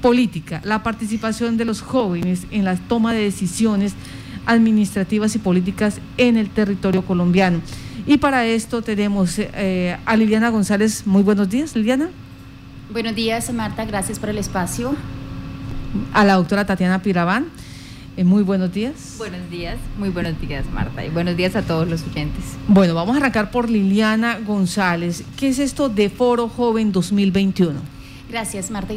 política, la participación de los jóvenes en la toma de decisiones administrativas y políticas en el territorio colombiano. Y para esto tenemos eh, a Liliana González. Muy buenos días, Liliana. Buenos días, Marta. Gracias por el espacio. A la doctora Tatiana Piraván. Eh, muy buenos días. Buenos días, muy buenos días, Marta. Y buenos días a todos los oyentes. Bueno, vamos a arrancar por Liliana González. ¿Qué es esto de Foro Joven 2021? Gracias, Marta.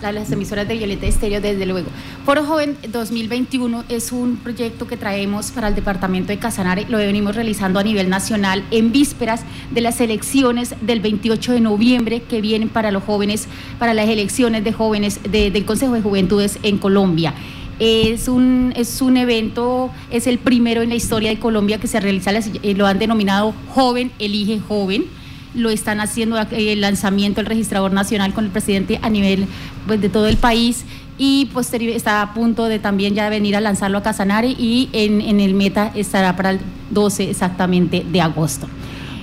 Las emisoras de Violeta Estéreo, desde luego. Foro Joven 2021 es un proyecto que traemos para el departamento de Casanare. Lo venimos realizando a nivel nacional en vísperas de las elecciones del 28 de noviembre que vienen para los jóvenes, para las elecciones de jóvenes del Consejo de Juventudes en Colombia. Es un, es un evento, es el primero en la historia de Colombia que se realiza, eh, lo han denominado Joven Elige Joven lo están haciendo eh, el lanzamiento el registrador nacional con el presidente a nivel pues, de todo el país y posterior está a punto de también ya venir a lanzarlo a Casanare y en, el meta estará para el 12 exactamente de agosto.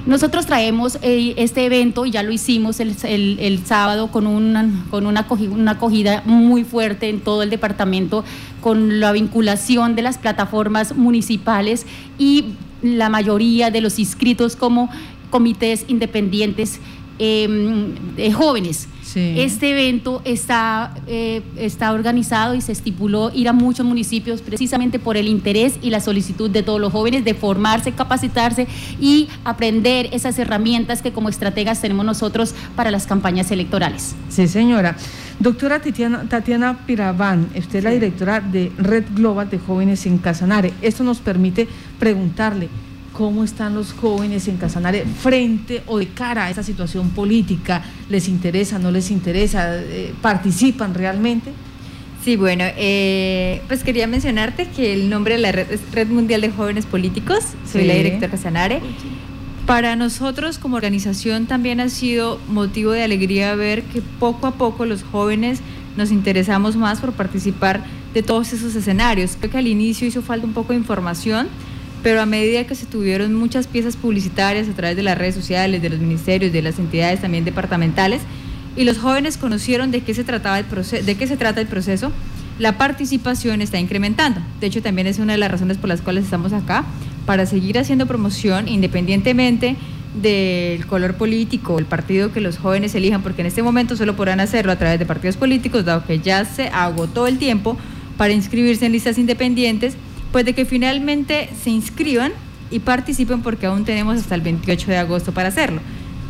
Nosotros traemos eh, este evento, y ya lo hicimos el, sábado con, con una, una acogida muy fuerte en todo el departamento, con la vinculación de las plataformas municipales y la mayoría de los inscritos como comités independientes de jóvenes. Este evento está, eh, está organizado y se estipuló ir a muchos municipios precisamente por el interés y la solicitud de todos los jóvenes de formarse, capacitarse y aprender esas herramientas que como estrategas tenemos nosotros para las campañas electorales. Sí, señora. Doctora Tatiana, Tatiana Piraván, usted es la directora de Red Global de Jóvenes en Casanare. Esto nos permite preguntarle, cómo están los jóvenes en Casanare frente o de cara a esta situación política. ¿Les interesa, no les interesa? Eh, ¿Participan realmente? Sí, bueno, eh, pues quería mencionarte que el nombre de la red es Red Mundial de Jóvenes Políticos. Soy la directora Casanare. Para nosotros como organización también ha sido motivo de alegría ver que poco a poco los jóvenes nos interesamos más por participar de todos esos escenarios. Creo que al inicio hizo falta un poco de información pero a medida que se tuvieron muchas piezas publicitarias a través de las redes sociales, de los ministerios, de las entidades también departamentales, y los jóvenes conocieron de qué se, trataba el de qué se trata el proceso, la participación está incrementando. De hecho, también es una de las razones por las cuales estamos acá, para seguir haciendo promoción independientemente del color político, el partido que los jóvenes elijan, porque en este momento solo podrán hacerlo a través de partidos políticos, dado que ya se agotó el tiempo para inscribirse en listas independientes pues de que finalmente se inscriban y participen porque aún tenemos hasta el 28 de agosto para hacerlo.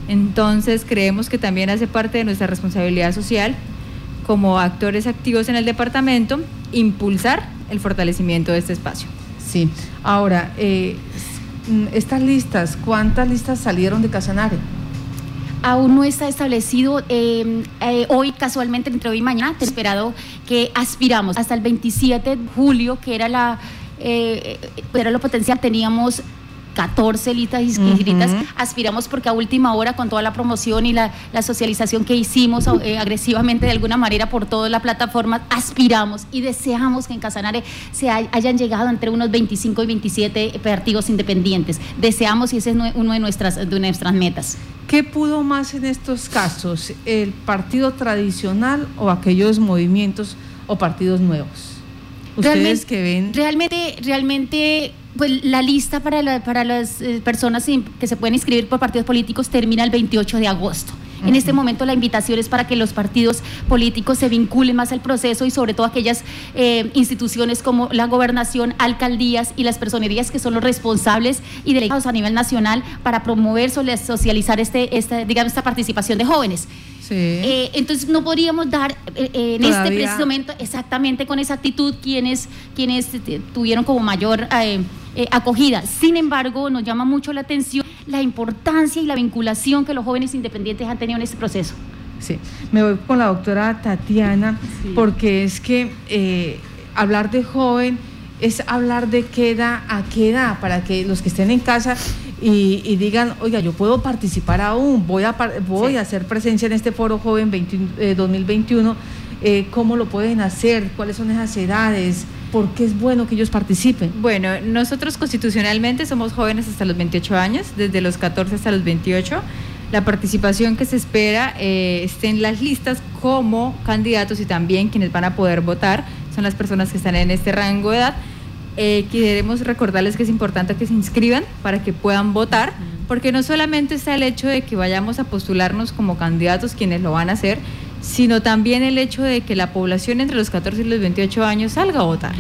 Entonces creemos que también hace parte de nuestra responsabilidad social como actores activos en el departamento impulsar el fortalecimiento de este espacio. Sí, ahora, eh, estas listas, ¿cuántas listas salieron de Casanare? aún no está establecido. Eh, eh, hoy, casualmente, entre hoy y mañana, te he esperado que aspiramos hasta el 27 de julio, que era la eh, era lo potencial, teníamos 14 listas inscritas. Aspiramos porque a última hora, con toda la promoción y la, socialización que hicimos eh, agresivamente de alguna manera por toda la plataforma, aspiramos y deseamos que en Casanare se hayan llegado entre unos 25 y 27 partidos independientes. Deseamos y ese es uno de nuestras, de nuestras metas. ¿Qué pudo más en estos casos, el partido tradicional o aquellos movimientos o partidos nuevos? Ustedes que ven. Realmente, realmente, pues la lista para, para las eh, personas que se pueden inscribir por partidos políticos termina el 28 de agosto. En este momento la invitación es para que los partidos políticos se vinculen más al proceso y sobre todo aquellas eh, instituciones como la gobernación, alcaldías y las personerías que son los responsables y delegados a nivel nacional para promover, socializar este, esta, digamos, esta participación de jóvenes. Eh, entonces no podríamos dar eh, eh, en este preciso momento exactamente con esa actitud quienes, quienes tuvieron como mayor acogida. Sin embargo, nos llama mucho la atención la importancia y la vinculación que los jóvenes independientes han tenido en este proceso. Sí, me voy con la doctora Tatiana, porque es que hablar de joven es hablar de qué edad a qué edad, para que los que estén en casa y, digan, oiga, yo puedo participar aún, voy a, voy a hacer presencia en este foro joven 2021, eh, eh, ¿cómo lo pueden hacer? ¿Cuáles son esas edades? ¿Por qué es bueno que ellos participen? Bueno, nosotros constitucionalmente somos jóvenes hasta los 28 años, desde los 14 hasta los 28. la participación que se espera eh, esté en las listas como candidatos y también quienes van a poder votar son las personas que están en este rango de edad. Eh, queremos recordarles que es importante que se inscriban para que puedan votar, porque no solamente está el hecho de que vayamos a postularnos como candidatos quienes lo van a hacer, sino también el hecho de que la población entre los 14 y los 28 años salga a votar,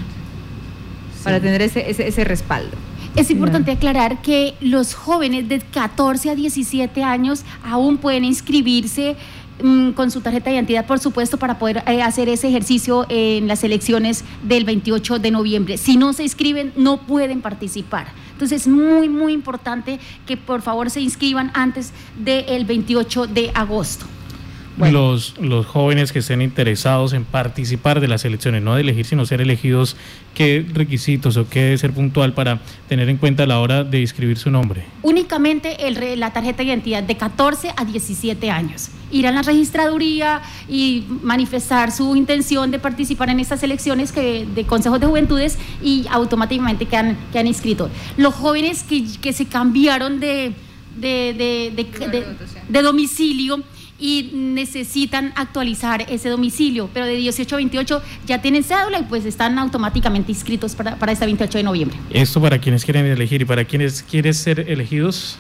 para tener ese, ese respaldo. Es importante aclarar que los jóvenes de 14 a 17 años aún pueden inscribirse mm, con su tarjeta de identidad, por supuesto, para poder eh, hacer ese ejercicio en las elecciones del 28 de noviembre. Si no se inscriben, no pueden participar. Entonces es muy, muy importante que por favor se inscriban antes del 28 de agosto los, los jóvenes que estén interesados en participar de las elecciones, no de elegir, sino ser elegidos, qué requisitos o qué debe ser puntual para tener en cuenta a la hora de inscribir su nombre? Únicamente el, la tarjeta de identidad de 14 a 17 años. Ir a la registraduría y manifestar su intención de participar en estas elecciones que, de consejos de juventudes y automáticamente quedan, han inscrito. Los jóvenes que, que se cambiaron de, de, de domicilio y necesitan actualizar ese domicilio, pero de 18 a 28 ya tienen cédula y pues están automáticamente inscritos para, para este 28 de noviembre. ¿Esto para quienes quieren elegir y para quienes quieren ser elegidos?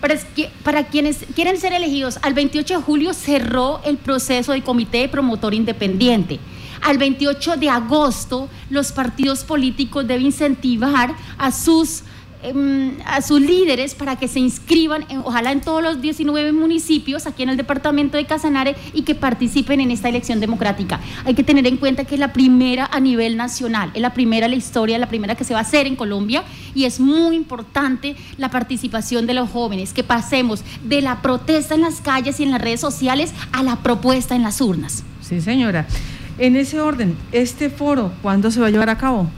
Para, para quienes quieren ser elegidos, al 28 de julio cerró el proceso de comité promotor independiente. Al 28 de agosto, los partidos políticos deben incentivar a sus Em, a sus líderes para que se inscriban, ojalá en todos los 19 municipios aquí en el departamento de Casanare y que participen en esta elección democrática. Hay que tener en cuenta que es la primera a nivel nacional, es la primera en la historia, la primera que se va a hacer en Colombia y es muy importante la participación de los jóvenes, que pasemos de la protesta en las calles y en las redes sociales a la propuesta en las urnas. Sí, señora. En ese orden, ¿este foro cuándo se va a llevar a cabo?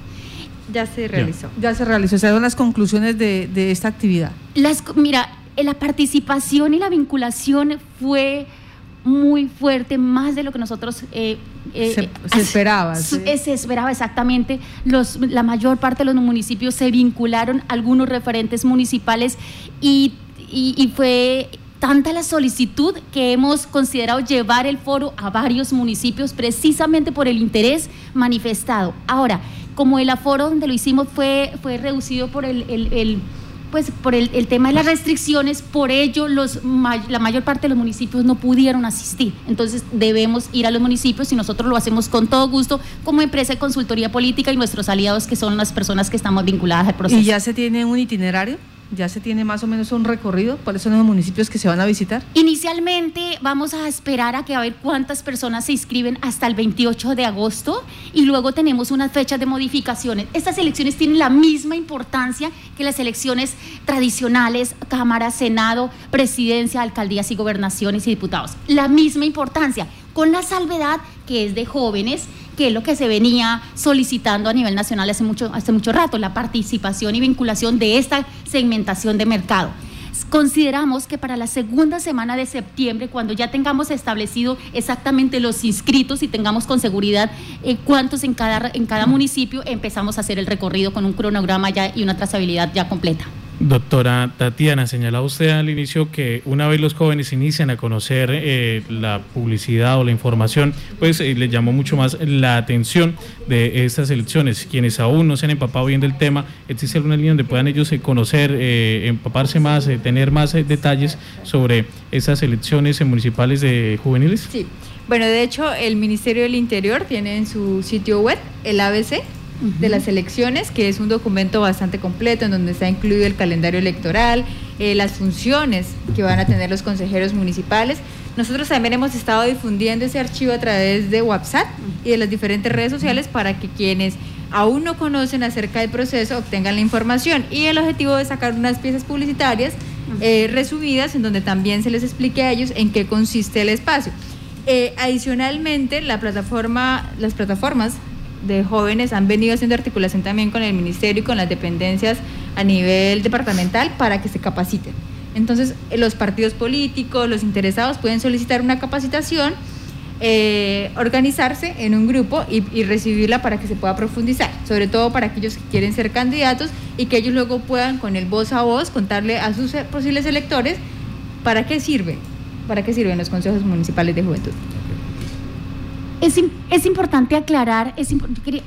Ya se realizó. Ya, se realizó. Esas son las conclusiones de, esta actividad. Las, mira, la participación y la vinculación fue muy fuerte, más de lo que nosotros... Eh, eh, se, esperaba. Se esperaba exactamente. Los, la mayor parte de los municipios se vincularon, algunos referentes municipales, y, y fue tanta la solicitud que hemos considerado llevar el foro a varios municipios precisamente por el interés manifestado. Ahora, como el aforo donde lo hicimos fue, fue reducido por el, pues por el, tema de las restricciones, por ello los, la mayor parte de los municipios no pudieron asistir. Entonces debemos ir a los municipios y nosotros lo hacemos con todo gusto como empresa de consultoría política y nuestros aliados que son las personas que estamos vinculadas al proceso. ¿Y ya se tiene un itinerario? ¿Ya se tiene más o menos un recorrido? ¿Cuáles son los municipios que se van a visitar? Inicialmente vamos a esperar a que a ver cuántas personas se inscriben hasta el 28 de agosto y luego tenemos unas fechas de modificaciones. Estas elecciones tienen la misma importancia que las elecciones tradicionales, Cámara, Senado, Presidencia, Alcaldías y Gobernaciones y Diputados. La misma importancia, con la salvedad que es de jóvenes que es lo que se venía solicitando a nivel nacional hace mucho, hace mucho rato, la participación y vinculación de esta segmentación de mercado. Consideramos que para la segunda semana de septiembre, cuando ya tengamos establecido exactamente los inscritos y tengamos con seguridad eh, cuántos en cada, en cada municipio, empezamos a hacer el recorrido con un cronograma ya y una trazabilidad ya completa. Doctora Tatiana, señalaba usted al inicio que una vez los jóvenes inician a conocer eh, la publicidad o la información, pues eh, les llamó mucho más la atención de estas elecciones. Quienes aún no se han empapado bien del tema, ¿existe alguna línea donde puedan ellos eh, conocer, empaparse más, tener más detalles sobre esas elecciones municipales de juveniles? Sí. Bueno, de hecho, el Ministerio del Interior tiene en su sitio web el ABC, de las elecciones, que es un documento bastante completo en donde está incluido el calendario electoral, eh, las funciones que van a tener los consejeros municipales. Nosotros también hemos estado difundiendo ese archivo a través de WhatsApp y de las diferentes redes sociales para que quienes aún no conocen acerca del proceso obtengan la información. Y el objetivo es sacar unas piezas publicitarias eh, resumidas en donde también se les explique a ellos en qué consiste el espacio. Eh, adicionalmente, la plataforma, las plataformas de jóvenes han venido haciendo articulación también con el ministerio y con las dependencias a nivel departamental para que se capaciten. Entonces, eh, los partidos políticos, los interesados pueden solicitar una capacitación, eh, organizarse en un grupo y, y, recibirla para que se pueda profundizar, sobre todo para aquellos que quieren ser candidatos y que ellos luego puedan con el voz a voz contarle a sus posibles electores ¿Para qué sirven? ¿Para qué sirven los consejos municipales de juventud? Es, es importante aclarar, es, quería,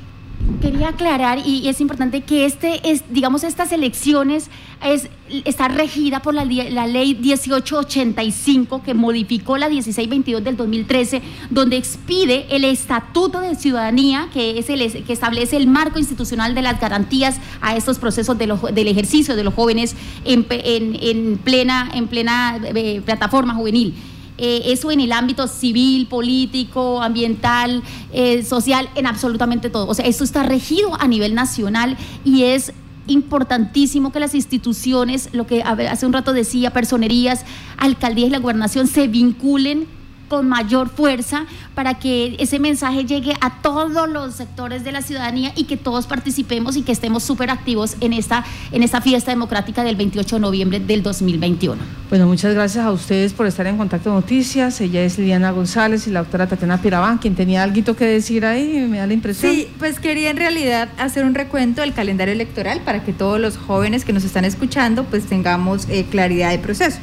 quería aclarar y, es importante que este es, digamos, estas elecciones es, está regida por la, la, ley 1885 que modificó la 1622 del 2013, donde expide el estatuto de ciudadanía que es el que establece el marco institucional de las garantías a estos procesos de del ejercicio de los jóvenes en, en, en plena en plena eh, plataforma juvenil. Eh, eso en el ámbito civil, político, ambiental, eh, social, en absolutamente todo. O sea, esto está regido a nivel nacional y es importantísimo que las instituciones, lo que hace un rato decía, personerías, alcaldías y la gobernación se vinculen con mayor fuerza para que ese mensaje llegue a todos los sectores de la ciudadanía y que todos participemos y que estemos súper activos en esta, en esta fiesta democrática del 28 de noviembre del 2021. Bueno, muchas gracias a ustedes por estar en Contacto Noticias. Ella es Liliana González y la doctora Tatiana Pirabán, quien tenía algo que decir ahí, me da la impresión. Sí, pues quería en realidad hacer un recuento del calendario electoral para que todos los jóvenes que nos están escuchando pues tengamos eh, claridad de proceso.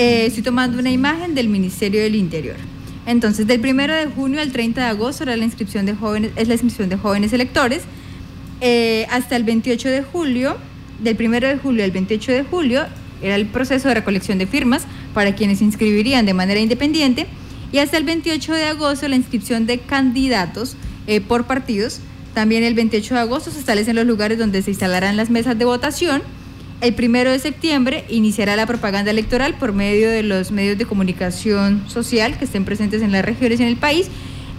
Eh, estoy tomando una imagen del Ministerio del Interior. Entonces, del 1 de junio al 30 de agosto era la inscripción de jóvenes, es la inscripción de jóvenes electores. Eh, hasta el 28 de julio, del 1 de julio al 28 de julio, era el proceso de recolección de firmas para quienes inscribirían de manera independiente. Y hasta el 28 de agosto, la inscripción de candidatos eh, por partidos. También el 28 de agosto se establecen los lugares donde se instalarán las mesas de votación el primero de septiembre iniciará la propaganda electoral por medio de los medios de comunicación social que estén presentes en las regiones y en el país.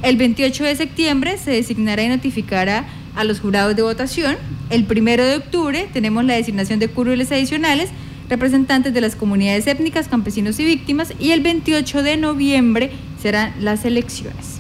El 28 de septiembre se designará y notificará a los jurados de votación. El primero de octubre tenemos la designación de curules adicionales, representantes de las comunidades étnicas, campesinos y víctimas. Y el 28 de noviembre serán las elecciones.